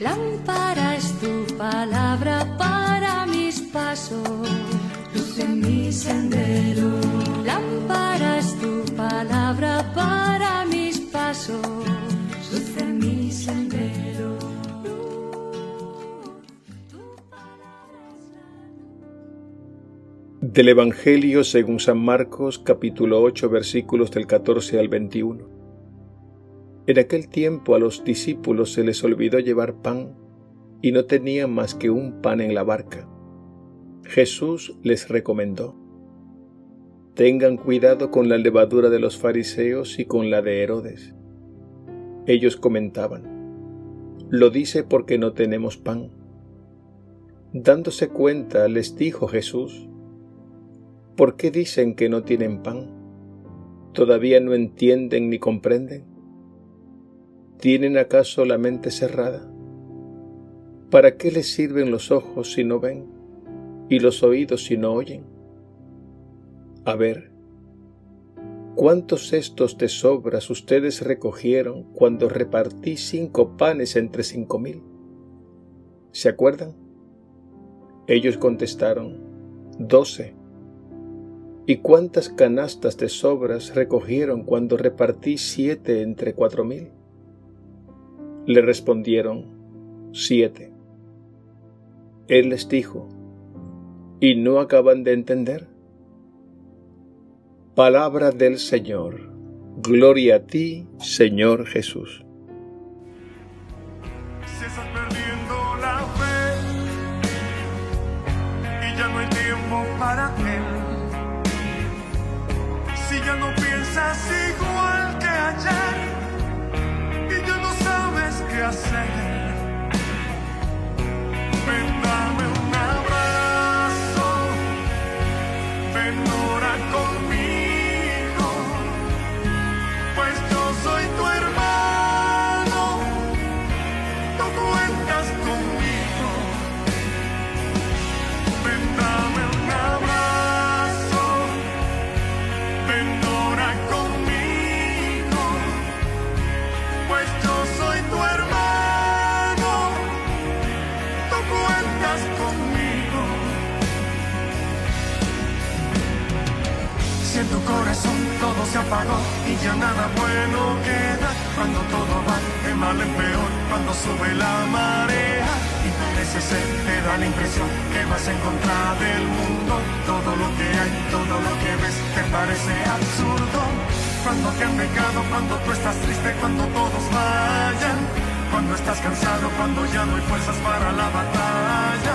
Lámpara es tu palabra para mis pasos, luz en mi sendero. Lámpara es tu palabra para mis pasos, luz en mi sendero. Del Evangelio según San Marcos capítulo 8 versículos del 14 al 21. En aquel tiempo a los discípulos se les olvidó llevar pan y no tenían más que un pan en la barca. Jesús les recomendó, Tengan cuidado con la levadura de los fariseos y con la de Herodes. Ellos comentaban, Lo dice porque no tenemos pan. Dándose cuenta, les dijo Jesús, ¿por qué dicen que no tienen pan? ¿Todavía no entienden ni comprenden? ¿Tienen acaso la mente cerrada? ¿Para qué les sirven los ojos si no ven y los oídos si no oyen? A ver, ¿cuántos cestos de sobras ustedes recogieron cuando repartí cinco panes entre cinco mil? ¿Se acuerdan? Ellos contestaron, doce. ¿Y cuántas canastas de sobras recogieron cuando repartí siete entre cuatro mil? Le respondieron, siete. Él les dijo, ¿y no acaban de entender? Palabra del Señor. Gloria a ti, Señor Jesús. Si estás perdiendo la fe y ya no hay tiempo para él. Si ya no piensas igual bueno queda, cuando todo va de mal en peor, cuando sube la marea y parece ser, te da la impresión que vas en contra del mundo, todo lo que hay, todo lo que ves te parece absurdo. Cuando te han pecado, cuando tú estás triste, cuando todos vayan, cuando estás cansado, cuando ya no hay fuerzas para la batalla.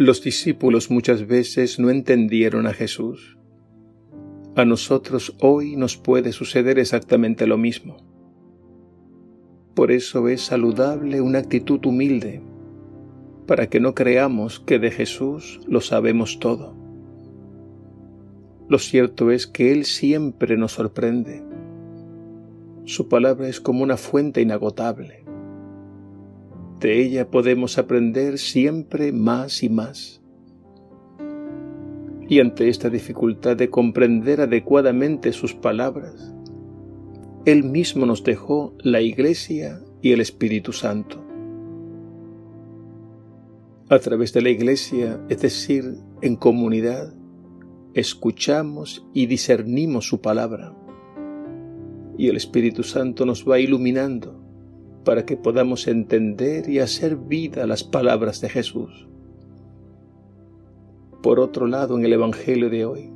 Los discípulos muchas veces no entendieron a Jesús. A nosotros hoy nos puede suceder exactamente lo mismo. Por eso es saludable una actitud humilde, para que no creamos que de Jesús lo sabemos todo. Lo cierto es que Él siempre nos sorprende. Su palabra es como una fuente inagotable. De ella podemos aprender siempre más y más. Y ante esta dificultad de comprender adecuadamente sus palabras, Él mismo nos dejó la Iglesia y el Espíritu Santo. A través de la Iglesia, es decir, en comunidad, escuchamos y discernimos su palabra. Y el Espíritu Santo nos va iluminando para que podamos entender y hacer vida las palabras de Jesús. Por otro lado, en el Evangelio de hoy,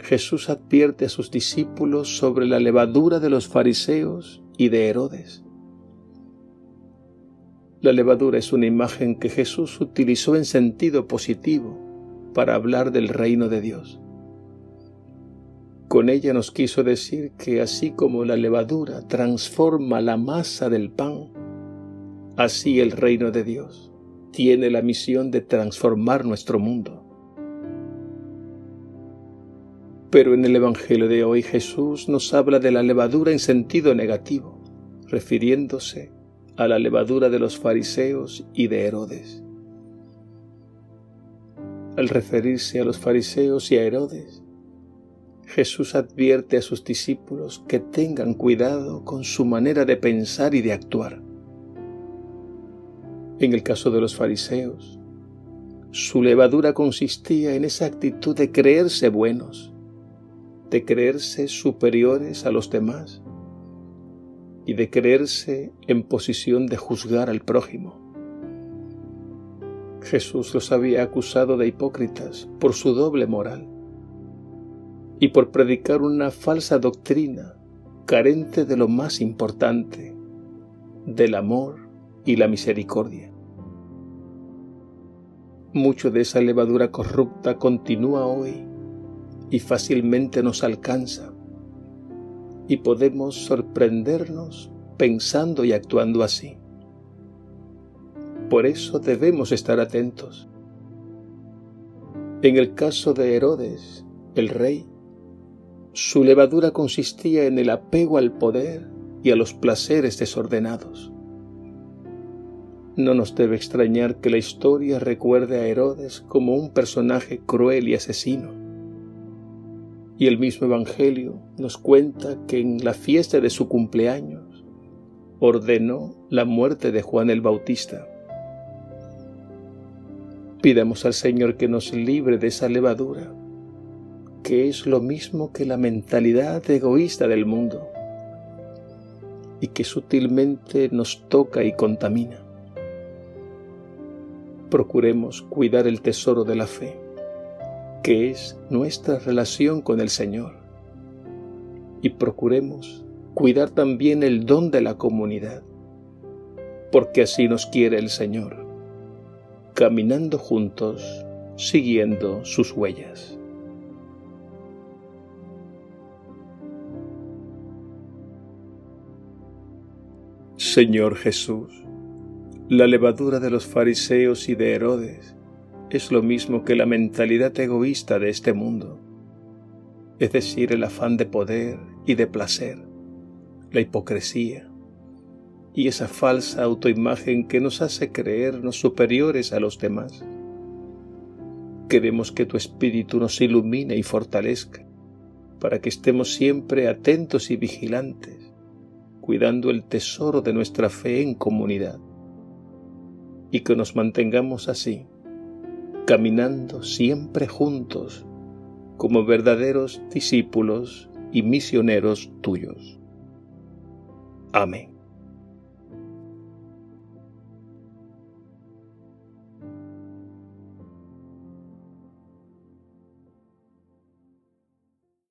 Jesús advierte a sus discípulos sobre la levadura de los fariseos y de Herodes. La levadura es una imagen que Jesús utilizó en sentido positivo para hablar del reino de Dios. Con ella nos quiso decir que así como la levadura transforma la masa del pan, así el reino de Dios tiene la misión de transformar nuestro mundo. Pero en el Evangelio de hoy Jesús nos habla de la levadura en sentido negativo, refiriéndose a la levadura de los fariseos y de Herodes. Al referirse a los fariseos y a Herodes, Jesús advierte a sus discípulos que tengan cuidado con su manera de pensar y de actuar. En el caso de los fariseos, su levadura consistía en esa actitud de creerse buenos, de creerse superiores a los demás y de creerse en posición de juzgar al prójimo. Jesús los había acusado de hipócritas por su doble moral y por predicar una falsa doctrina carente de lo más importante, del amor y la misericordia. Mucho de esa levadura corrupta continúa hoy y fácilmente nos alcanza y podemos sorprendernos pensando y actuando así. Por eso debemos estar atentos. En el caso de Herodes, el rey, su levadura consistía en el apego al poder y a los placeres desordenados. No nos debe extrañar que la historia recuerde a Herodes como un personaje cruel y asesino y el mismo Evangelio nos cuenta que en la fiesta de su cumpleaños ordenó la muerte de Juan el Bautista. Pidamos al Señor que nos libre de esa levadura, que es lo mismo que la mentalidad egoísta del mundo y que sutilmente nos toca y contamina. Procuremos cuidar el tesoro de la fe que es nuestra relación con el Señor. Y procuremos cuidar también el don de la comunidad, porque así nos quiere el Señor, caminando juntos, siguiendo sus huellas. Señor Jesús, la levadura de los fariseos y de Herodes es lo mismo que la mentalidad egoísta de este mundo, es decir, el afán de poder y de placer, la hipocresía y esa falsa autoimagen que nos hace creernos superiores a los demás. Queremos que tu espíritu nos ilumine y fortalezca para que estemos siempre atentos y vigilantes, cuidando el tesoro de nuestra fe en comunidad, y que nos mantengamos así caminando siempre juntos como verdaderos discípulos y misioneros tuyos. Amén.